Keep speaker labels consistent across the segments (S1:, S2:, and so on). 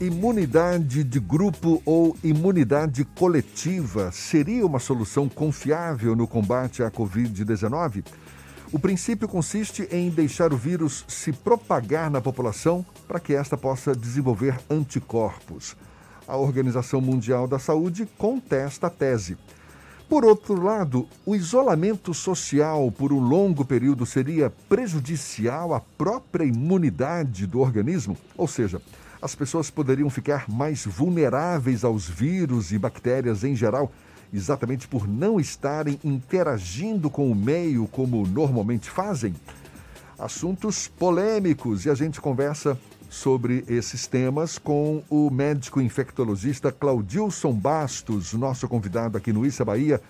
S1: Imunidade de grupo ou imunidade coletiva seria uma solução confiável no combate à Covid-19? O princípio consiste em deixar o vírus se propagar na população para que esta possa desenvolver anticorpos. A Organização Mundial da Saúde contesta a tese. Por outro lado, o isolamento social por um longo período seria prejudicial à própria imunidade do organismo? Ou seja, as pessoas poderiam ficar mais vulneráveis aos vírus e bactérias em geral, exatamente por não estarem interagindo com o meio como normalmente fazem? Assuntos polêmicos e a gente conversa sobre esses temas com o médico infectologista Claudilson Bastos, nosso convidado aqui no Issa Bahia.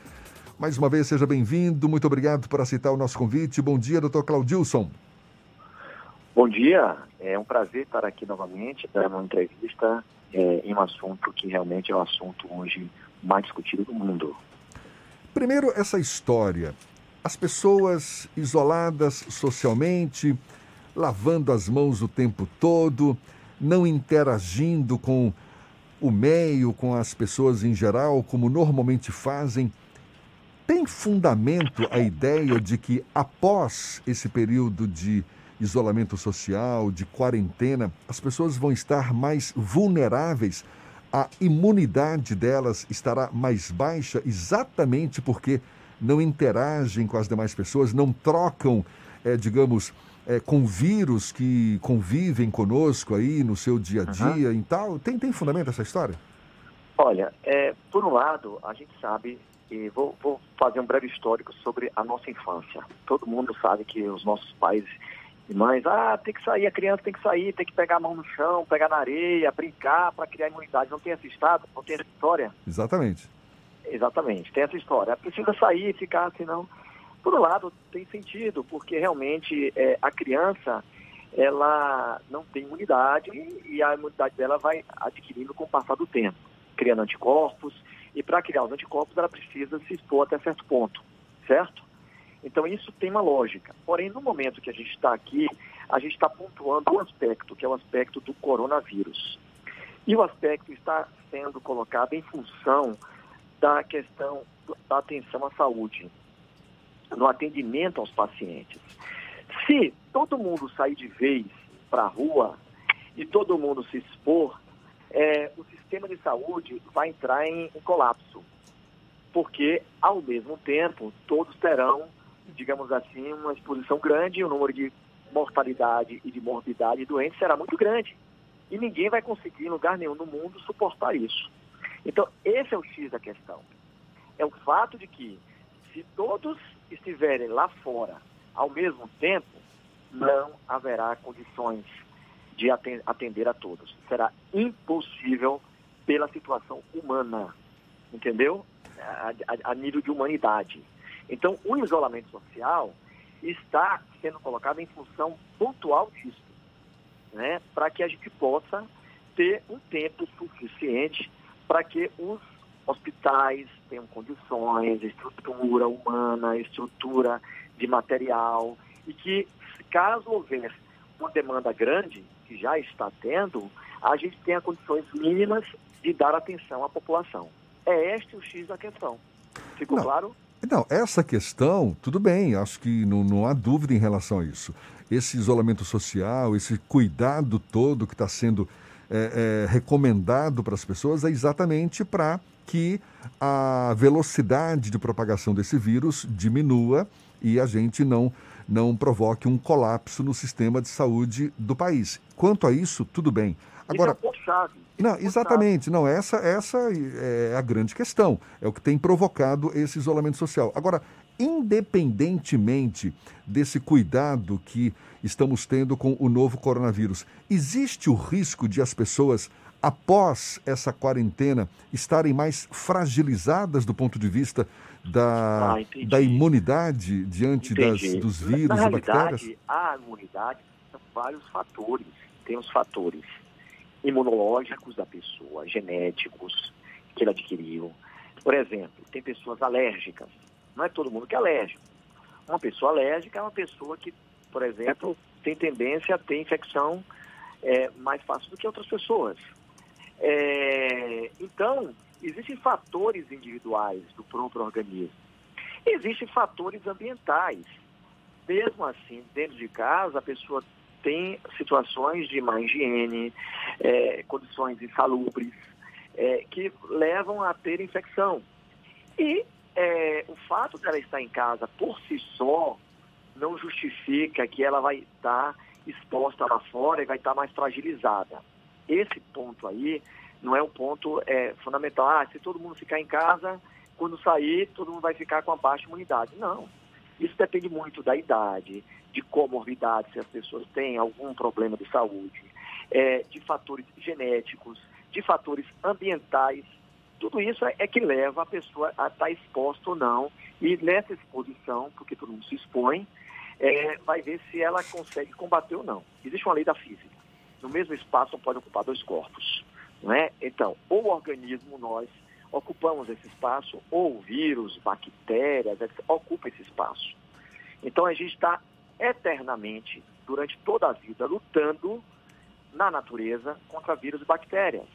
S1: Mais uma vez, seja bem-vindo. Muito obrigado por aceitar o nosso convite. Bom dia, doutor Claudilson.
S2: Bom dia, é um prazer estar aqui novamente, dando uma entrevista é, em um assunto que realmente é o assunto hoje mais discutido do mundo.
S1: Primeiro, essa história. As pessoas isoladas socialmente, lavando as mãos o tempo todo, não interagindo com o meio, com as pessoas em geral, como normalmente fazem. Tem fundamento a ideia de que após esse período de isolamento social, de quarentena, as pessoas vão estar mais vulneráveis, a imunidade delas estará mais baixa exatamente porque não interagem com as demais pessoas, não trocam, é, digamos, é, com vírus que convivem conosco aí no seu dia a dia uhum. e tal. Tem, tem fundamento essa história?
S2: Olha, é, por um lado, a gente sabe, e vou, vou fazer um breve histórico sobre a nossa infância. Todo mundo sabe que os nossos pais e mães, ah, tem que sair, a criança tem que sair, tem que pegar a mão no chão, pegar na areia, brincar para criar imunidade. Não tem essa estado, não tem essa história?
S1: Exatamente.
S2: Exatamente, tem essa história. Precisa sair, ficar, senão. Por um lado, tem sentido, porque realmente é, a criança ela não tem imunidade e a imunidade dela vai adquirindo com o passar do tempo, criando anticorpos. E para criar os anticorpos, ela precisa se expor até certo ponto, certo? Então, isso tem uma lógica. Porém, no momento que a gente está aqui, a gente está pontuando um aspecto, que é o aspecto do coronavírus. E o aspecto está sendo colocado em função da questão da atenção à saúde, no atendimento aos pacientes. Se todo mundo sair de vez para a rua e todo mundo se expor, é, o sistema de saúde vai entrar em, em colapso. Porque, ao mesmo tempo, todos terão digamos assim, uma exposição grande, o número de mortalidade e de morbidade doentes será muito grande. E ninguém vai conseguir, em lugar nenhum no mundo, suportar isso. Então, esse é o X da questão. É o fato de que, se todos estiverem lá fora ao mesmo tempo, não haverá condições de atender a todos. Será impossível pela situação humana, entendeu? A, a, a nível de humanidade. Então, o isolamento social está sendo colocado em função pontual disso, né, para que a gente possa ter um tempo suficiente para que os hospitais tenham condições, estrutura humana, estrutura de material, e que, caso houver uma demanda grande, que já está tendo, a gente tenha condições mínimas de dar atenção à população. É este o X da questão. Ficou
S1: Não.
S2: claro?
S1: Não, essa questão, tudo bem, acho que não, não há dúvida em relação a isso. Esse isolamento social, esse cuidado todo que está sendo é, é, recomendado para as pessoas é exatamente para que a velocidade de propagação desse vírus diminua e a gente não, não provoque um colapso no sistema de saúde do país. Quanto a isso, tudo bem.
S2: Agora, é chave.
S1: Não, exatamente. Não, essa, essa é a grande questão. É o que tem provocado esse isolamento social. Agora, independentemente desse cuidado que estamos tendo com o novo coronavírus, existe o risco de as pessoas, após essa quarentena, estarem mais fragilizadas do ponto de vista da, ah, da imunidade diante das, dos vírus
S2: Na
S1: e bactérias?
S2: A imunidade são vários fatores. Tem os fatores imunológicos da pessoa, genéticos que ele adquiriu. Por exemplo, tem pessoas alérgicas. Não é todo mundo que é alérgico. Uma pessoa alérgica é uma pessoa que, por exemplo, tem tendência a ter infecção é, mais fácil do que outras pessoas. É, então, existem fatores individuais do próprio organismo. Existem fatores ambientais. Mesmo assim, dentro de casa, a pessoa tem situações de má higiene, é, condições insalubres, é, que levam a ter infecção. E é, o fato dela estar em casa por si só não justifica que ela vai estar exposta lá fora e vai estar mais fragilizada. Esse ponto aí não é um ponto é, fundamental. Ah, se todo mundo ficar em casa, quando sair, todo mundo vai ficar com a baixa imunidade. Não. Isso depende muito da idade, de comorbidade, se as pessoas têm algum problema de saúde, é, de fatores genéticos, de fatores ambientais. Tudo isso é, é que leva a pessoa a estar exposta ou não. E nessa exposição, porque todo mundo se expõe, é, vai ver se ela consegue combater ou não. Existe uma lei da física. No mesmo espaço não pode ocupar dois corpos. Não é? Então, o organismo, nós, ocupamos esse espaço, ou vírus, bactérias, etc., ocupa esse espaço. Então a gente está eternamente, durante toda a vida, lutando na natureza contra vírus e bactérias.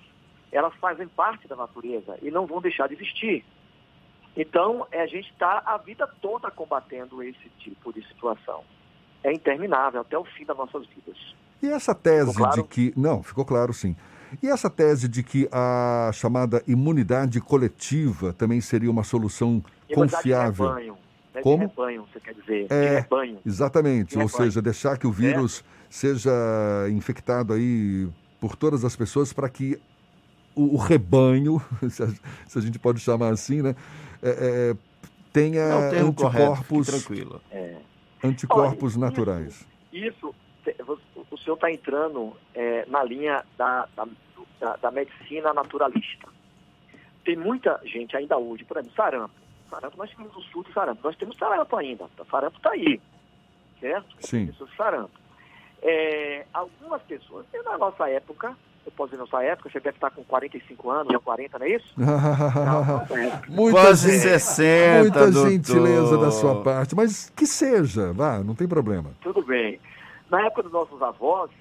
S2: Elas fazem parte da natureza e não vão deixar de existir. Então, é, a gente está a vida toda combatendo esse tipo de situação. É interminável até o fim das nossas vidas.
S1: E essa tese claro? de que. Não, ficou claro sim. E essa tese de que a chamada imunidade coletiva também seria uma solução confiável?
S2: De rebanho, né? Como? De rebanho, você quer dizer? É, de rebanho.
S1: Exatamente, de ou rebanho. seja, deixar que o vírus é. seja infectado aí por todas as pessoas para que o, o rebanho, se a, se a, gente pode chamar assim, né, é, é tenha Não, anticorpos,
S3: correto, tranquilo.
S1: É. anticorpos Olha, naturais.
S2: Isso, isso o senhor está entrando é, na linha da, da, da, da, medicina naturalista. Tem muita gente ainda hoje, por exemplo, sarampo. Sarampo, nós temos o sul do sarampo. Nós temos sarampo ainda. O sarampo está aí, certo?
S1: Sim.
S2: Pessoas sarampo. É, algumas pessoas, na nossa época, eu posso dizer nossa época, você deve estar com 45 anos, ou 40, não é isso?
S1: não, muita Quase gente, 60, Muita doutor. gentileza da sua parte, mas que seja, vá, não tem problema.
S2: Tudo bem. Na época dos nossos avós,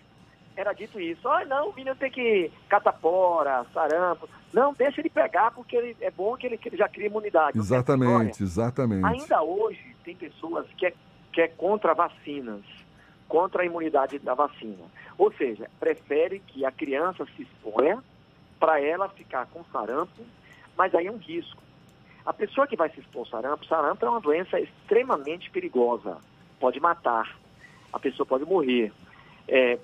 S2: era dito isso. Ah, não, o menino tem que catapora, sarampo. Não, deixa ele pegar, porque ele, é bom que ele, que ele já cria imunidade.
S1: Exatamente, exatamente.
S2: Ainda hoje, tem pessoas que é, que é contra vacinas, contra a imunidade da vacina. Ou seja, prefere que a criança se exponha para ela ficar com sarampo, mas aí é um risco. A pessoa que vai se expor ao sarampo, sarampo é uma doença extremamente perigosa, pode matar a pessoa pode morrer, é,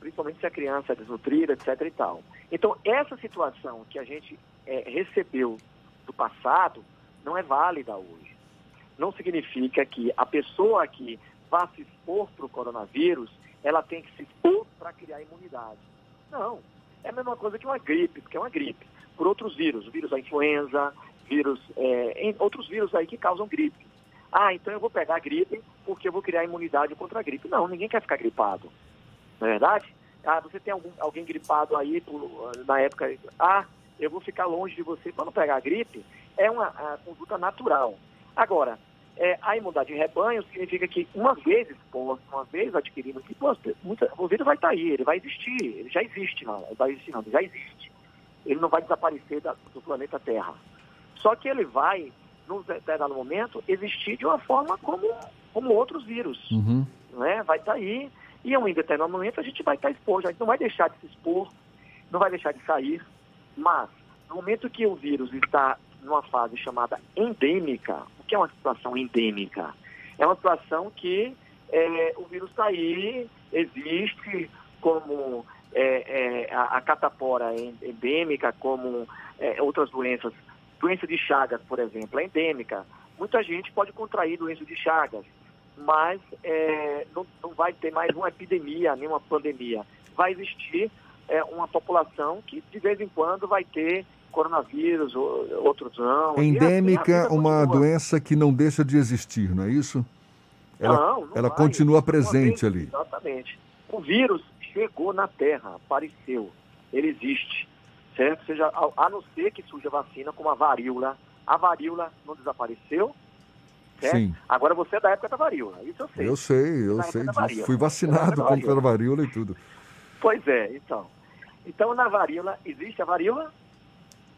S2: principalmente se a criança é desnutrida, etc. e tal. Então, essa situação que a gente é, recebeu do passado não é válida hoje. Não significa que a pessoa que vá se expor para o coronavírus, ela tem que se expor para criar imunidade. Não. É a mesma coisa que uma gripe, porque é uma gripe. Por outros vírus, o vírus da influenza, vírus, é, outros vírus aí que causam gripe. Ah, então eu vou pegar a gripe porque eu vou criar imunidade contra a gripe. Não, ninguém quer ficar gripado. Não é verdade? Ah, você tem algum, alguém gripado aí por, na época. Ah, eu vou ficar longe de você para não pegar a gripe. É uma conduta natural. Agora, é, a imunidade de rebanho significa que uma vez exposto, uma vez adquirido, muita, o vírus vai estar tá aí, ele vai existir, ele já existe, não, ele vai existir não, ele já existe. Ele não vai desaparecer da, do planeta Terra. Só que ele vai num determinado momento, existir de uma forma como, como outros vírus.
S1: Uhum.
S2: Né? Vai estar tá aí, e em um determinado momento a gente vai estar tá exposto, a gente não vai deixar de se expor, não vai deixar de sair, mas no momento que o vírus está numa fase chamada endêmica, o que é uma situação endêmica? É uma situação que é, o vírus está aí, existe como é, é, a, a, catapora endêmica, como é, outras doenças Doença de Chagas, por exemplo, é endêmica. Muita gente pode contrair doença de Chagas, mas é, não, não, vai ter mais uma epidemia, nem uma pandemia. Vai existir é, uma população que de vez em quando vai ter coronavírus, outros não.
S1: Endêmica, assim, uma continua. doença que não deixa de existir, não é isso? Ela,
S2: não, não
S1: ela
S2: vai.
S1: continua presente ali.
S2: Exatamente. O vírus chegou na Terra, apareceu, ele existe certo? Seja, a, a não ser que surja vacina como a varíola. A varíola não desapareceu, certo? Sim. Agora você é da época da varíola, isso eu sei.
S1: Eu sei, eu sei disso. Fui vacinado contra a varíola e tudo.
S2: Pois é, então. Então, na varíola, existe a varíola?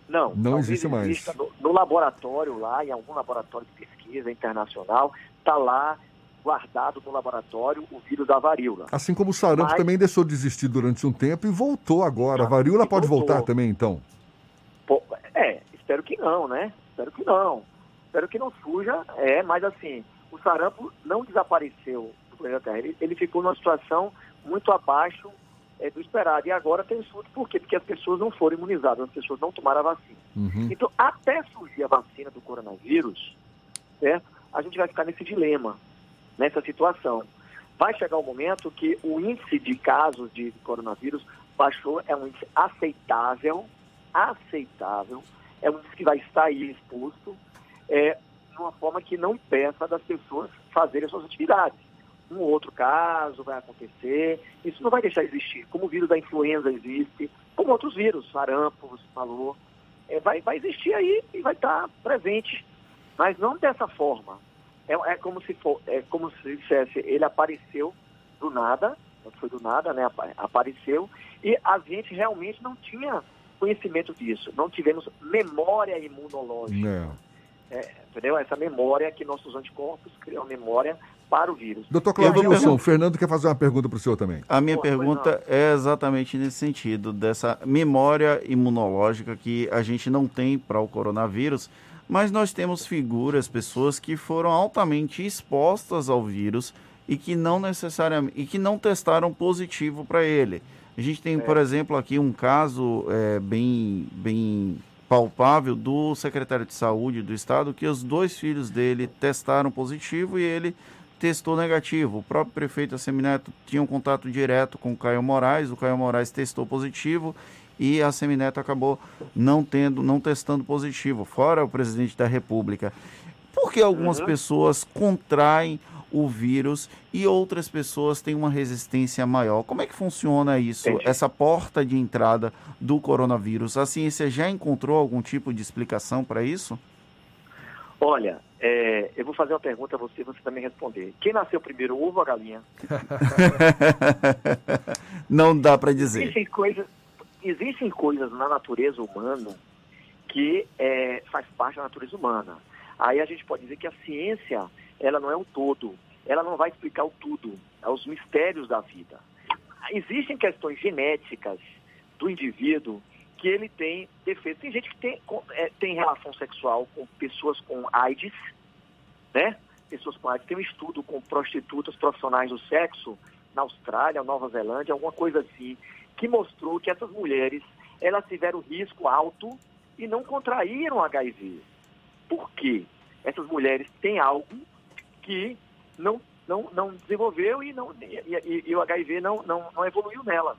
S2: Não.
S1: Não existe mais.
S2: No, no, laboratório lá, em algum laboratório de pesquisa internacional, está lá guardado no laboratório o vírus da varíola.
S1: Assim como o sarampo Mas... também deixou de existir durante um tempo e voltou agora. a varíola pode voltou. voltar também, então?
S2: Pô, é, espero que não, né? Espero que não. Espero que não suja, é, mas assim, o sarampo não desapareceu do planeta Terra. Ele, ele ficou numa situação muito abaixo é, do esperado. E agora tem surto, por quê? Porque as pessoas não foram imunizadas, as pessoas não tomaram a vacina. Uhum. Então, até surgir a vacina do coronavírus, certo? a gente vai ficar nesse dilema, nessa situação. Vai chegar o um momento que o índice de casos de coronavírus baixou, é um índice aceitável, aceitável, é um índice que vai estar aí exposto, é, de uma forma que não impeça das pessoas fazerem suas atividades. Um outro caso vai acontecer, isso não vai deixar de existir, como o vírus da influenza existe, como outros vírus, sarampo, você falou, é, vai, vai existir aí e vai estar presente, mas não dessa forma. É, é, como se for, é como se dissesse, ele apareceu do nada, não foi do nada, né? Apareceu, e a gente realmente não tinha conhecimento disso, não tivemos memória imunológica. É, entendeu? Essa memória que nossos anticorpos criam memória para o vírus.
S1: Doutor Claudio Wilson, o Fernando quer fazer uma pergunta para o senhor também.
S3: A minha Pô, pergunta é exatamente nesse sentido, dessa memória imunológica que a gente não tem para o coronavírus, mas nós temos figuras, pessoas que foram altamente expostas ao vírus e que não necessariamente e que não testaram positivo para ele. A gente tem, é. por exemplo, aqui um caso é, bem, bem palpável do secretário de saúde do estado que os dois filhos dele testaram positivo e ele testou negativo. O próprio prefeito Assemineto tinha um contato direto com o Caio Moraes, o Caio Moraes testou positivo e a Semineto acabou não tendo, não testando positivo, fora o presidente da República. Por que algumas uhum. pessoas contraem o vírus e outras pessoas têm uma resistência maior? Como é que funciona isso, Entendi. essa porta de entrada do coronavírus? A ciência já encontrou algum tipo de explicação para isso?
S2: Olha, é, eu vou fazer uma pergunta a você, você também responder. Quem nasceu primeiro, ovo ou a galinha?
S3: Não dá para dizer.
S2: Existem coisas, existem coisas na natureza humana que é, faz parte da natureza humana. Aí a gente pode dizer que a ciência, ela não é um todo. Ela não vai explicar o tudo, é os mistérios da vida. Existem questões genéticas do indivíduo que ele tem defeitos. Tem gente que tem, é, tem relação sexual com pessoas com AIDS, né? Pessoas com AIDS. Tem um estudo com prostitutas profissionais do sexo na Austrália, Nova Zelândia, alguma coisa assim que mostrou que essas mulheres elas tiveram risco alto e não contraíram HIV. Por quê? Essas mulheres têm algo que não, não, não desenvolveu e, não, e, e, e o HIV não, não, não evoluiu nelas.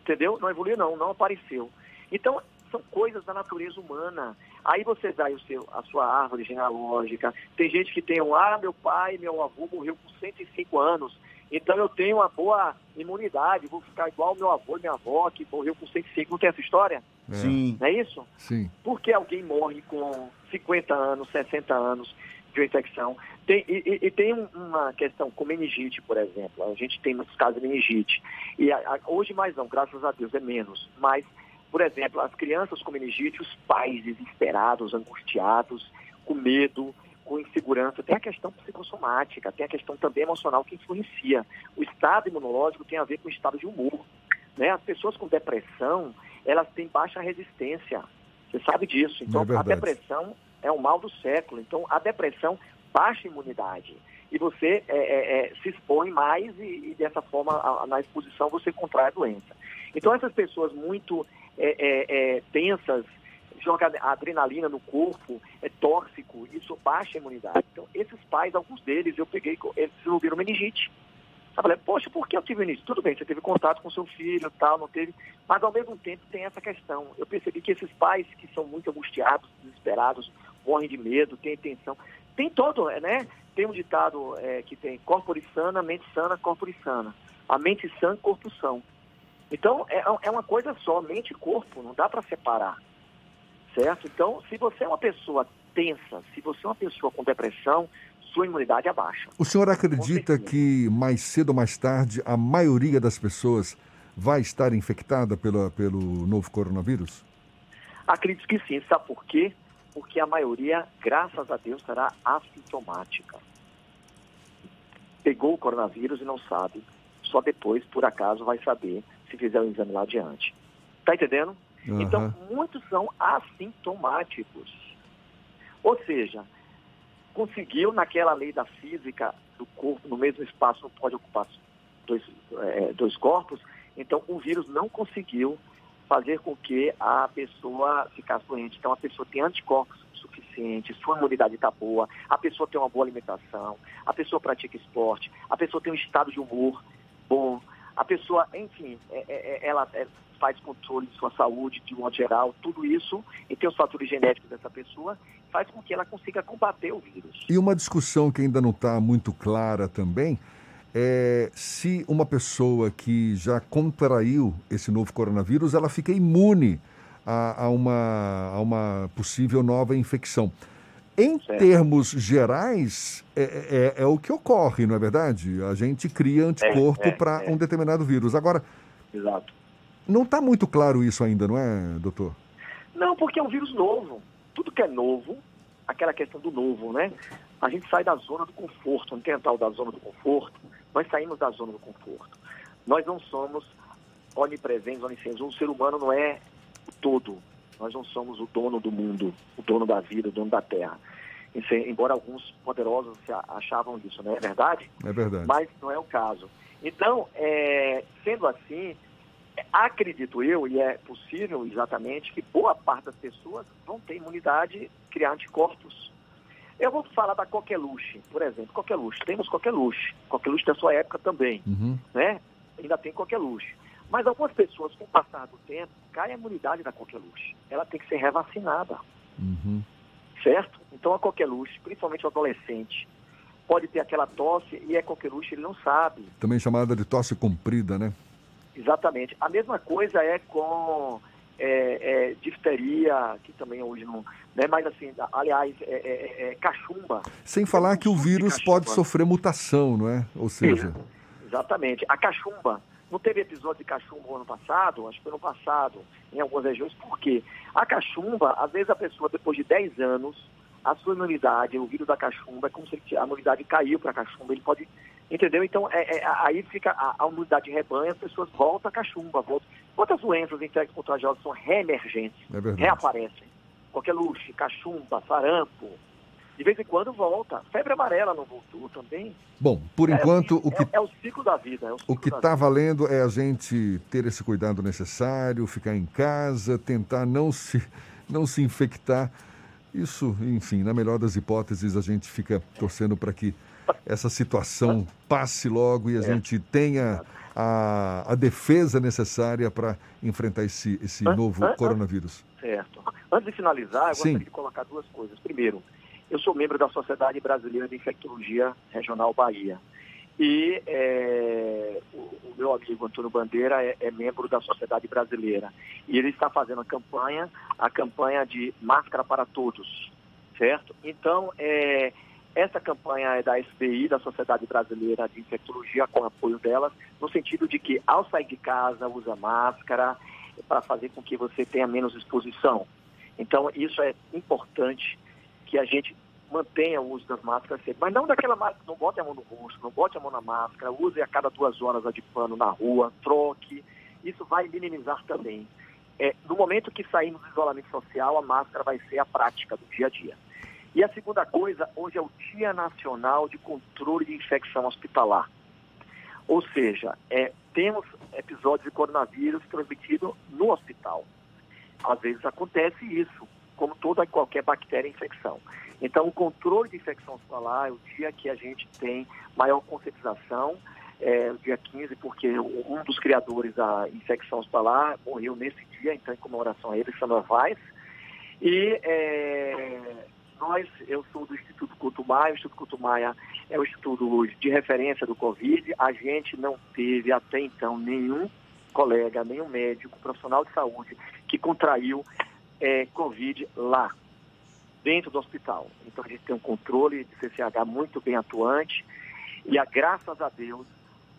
S2: Entendeu? Não evoluiu não, não apareceu. Então, são coisas da natureza humana. Aí você dá o seu, a sua árvore genealógica. Tem gente que tem um, ah, meu pai, meu avô morreu com 105 anos. Então eu tenho uma boa imunidade, vou ficar igual meu avô e minha avó, que morreu com 105. Não tem essa história?
S1: É. Sim.
S2: Não é isso?
S1: Sim.
S2: Por que alguém morre com 50 anos, 60 anos de uma infecção? Tem, e, e, tem uma questão com meningite, por exemplo. A gente tem muitos casos de meningite. E a, a, hoje mais não, graças a Deus, é menos. Mas, por exemplo, as crianças com meningite, os pais desesperados, angustiados, com medo, com insegurança, tem a questão psicossomática, tem a questão também emocional que influencia. O estado imunológico tem a ver com o estado de humor. Né? As pessoas com depressão, elas têm baixa resistência. Você sabe disso. Então, é a depressão é o mal do século. Então, a depressão baixa imunidade. E você é, é, é, se expõe mais e, e dessa forma, a, na exposição, você contrai a doença. Então, essas pessoas muito é, é, é, tensas, joga adrenalina no corpo, é tóxico, isso baixa a imunidade. Então, esses pais, alguns deles, eu peguei, eles desenvolveram meningite. Eu falei, poxa, por que eu tive meningite? Tudo bem, você teve contato com seu filho tal, não teve, mas ao mesmo tempo tem essa questão. Eu percebi que esses pais que são muito angustiados, desesperados, morrem de medo, têm tensão, tem todo, né? Tem um ditado é, que tem corpore sana, mente sana, corpore sana. A mente sã, corpo são. Então, é, é uma coisa só, mente e corpo, não dá para separar certo? Então, se você é uma pessoa tensa, se você é uma pessoa com depressão, sua imunidade é baixa.
S1: O senhor acredita que mais cedo ou mais tarde a maioria das pessoas vai estar infectada pela, pelo novo coronavírus?
S2: Acredito que sim. Sabe por quê? Porque a maioria, graças a Deus, será assintomática. Pegou o coronavírus e não sabe. Só depois, por acaso, vai saber se fizer o exame lá adiante. Tá entendendo? Uhum. Então, muitos são assintomáticos. Ou seja, conseguiu, naquela lei da física do corpo, no mesmo espaço, não pode ocupar dois, é, dois corpos, então o vírus não conseguiu fazer com que a pessoa ficasse doente. Então a pessoa tem anticorpos suficientes, sua imunidade está boa, a pessoa tem uma boa alimentação, a pessoa pratica esporte, a pessoa tem um estado de humor bom, a pessoa, enfim, é, é, é ela é, faz controle de sua saúde de modo geral, tudo isso, e tem os fatores genéticos dessa pessoa, faz com que ela consiga combater o vírus.
S1: E uma discussão que ainda não está muito clara também é se uma pessoa que já contraiu esse novo coronavírus, ela fica imune a, a uma, a uma possível nova infecção. Em certo. termos gerais, é, é, é, o que ocorre, não é verdade? A gente cria anticorpo é, é para é. um determinado vírus. Agora,
S2: Exato.
S1: Não está muito claro isso ainda, não é, doutor?
S2: Não, porque é um vírus novo. Tudo que é novo, aquela questão do novo, né? A gente sai da zona do conforto, não tem tal da zona do conforto. Nós saímos da zona do conforto. Nós não somos onipresentes, oniscientes. O ser humano não é o todo. Nós não somos o dono do mundo, o dono da vida, o dono da terra. Embora alguns poderosos achavam isso, não é verdade?
S1: É verdade.
S2: Mas não é o caso. Então, é, sendo assim, acredito eu, e é possível exatamente, que boa parte das pessoas vão ter imunidade, criar anticorpos. Eu vou falar da coqueluche, por exemplo, coqueluche. Temos coqueluche. Coqueluche da sua época também, uhum. né? Ainda tem coqueluche. Mas algumas pessoas, com o passar do tempo, cai a imunidade da coqueluche. Ela tem que ser revacinada. Uhum. Certo? Então a coqueluche, principalmente o adolescente, pode ter aquela tosse e é coqueluche, ele não sabe.
S1: Também chamada de tosse comprida, né?
S2: Exatamente. A mesma coisa é com é, é, difteria, que também hoje não. Né, mas assim, aliás, é, é, é cachumba.
S1: Sem falar que o vírus pode sofrer mutação, não é? Ou seja.
S2: Exatamente. A cachumba. Não teve episódio de cachumba ano passado? Acho que foi ano passado, em algumas regiões. Por quê? A cachumba, às vezes a pessoa, depois de 10 anos, a sua imunidade, o vírus da cachumba, é como se a imunidade caiu para a cachumba. Ele pode Entendeu? Então, é, é, aí fica a, a imunidade de rebanho, as pessoas voltam a cachumba. Voltam. Quantas doenças infectas contagiosas são reemergentes? É reaparecem. Qualquer luxo, cachumba, sarampo. De vez em quando volta. Febre amarela não voltou também.
S1: Bom, por é, enquanto,
S2: o
S1: que.
S2: É, é, o ciclo da vida.
S1: o, o que está valendo é a gente ter esse cuidado necessário, ficar em casa, tentar não se, não se infectar. Isso, enfim, na melhor das hipóteses, a gente fica torcendo para que essa situação passe logo e a gente tenha a, a defesa necessária para enfrentar esse, esse novo coronavírus.
S2: Certo. Antes de finalizar, eu gostaria Sim. de colocar duas coisas. Primeiro, eu sou membro da Sociedade Brasileira de Infectologia Regional Bahia. E é, o, o, meu amigo Antônio Bandeira é, é, membro da Sociedade Brasileira. E ele está fazendo a campanha, a campanha de máscara para todos, certo? Então, é, essa campanha é da SBI, da Sociedade Brasileira de Infectologia, com apoio delas, no sentido de que ao sair de casa usa máscara para fazer com que você tenha menos exposição. Então, isso é importante que a gente mantenha o uso das máscaras sempre. Mas não daquela máscara, não bote a mão no rosto, não bote a mão na máscara, use a cada duas horas a de pano na rua, troque. Isso vai minimizar também. É, no momento que sairmos do isolamento social, a máscara vai ser a prática do dia a dia. E a segunda coisa, hoje é o Dia Nacional de Controle de Infecção Hospitalar. Ou seja, é, temos episódios de coronavírus transmitido no hospital. Às vezes acontece isso, como toda qualquer bactéria infecção. Então, o controle de infecção hospitalar é o dia que a gente tem maior conscientização, é, o dia 15, porque um dos criadores da infecção hospitalar morreu nesse dia, então, em comemoração a ele, Samuel Weiss. E é, nós, eu sou do Instituto Couto Maia, o Instituto Couto Maia é o instituto de referência do Covid. A gente não teve até então nenhum colega, nenhum médico, profissional de saúde que contraiu é, Covid lá, dentro do hospital. Então a gente tem um controle de CCH muito bem atuante e, a, graças a Deus,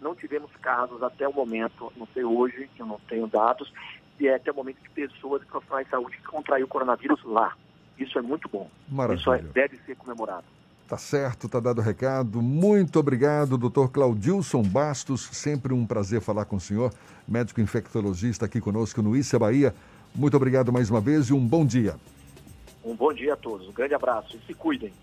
S2: não tivemos casos até o momento, não sei hoje, que eu não tenho dados, e é até o momento de pessoas e profissionais de saúde que contraíram o coronavírus lá. Isso é muito bom.
S1: Maravilha.
S2: Isso é, deve ser comemorado.
S1: Tá certo, tá dado o recado. Muito obrigado, doutor Claudilson Bastos. Sempre um prazer falar com o senhor, médico infectologista aqui conosco no Issa Bahia. Muito obrigado mais uma vez e um bom dia.
S2: Um bom dia a todos. Um grande abraço e se cuidem.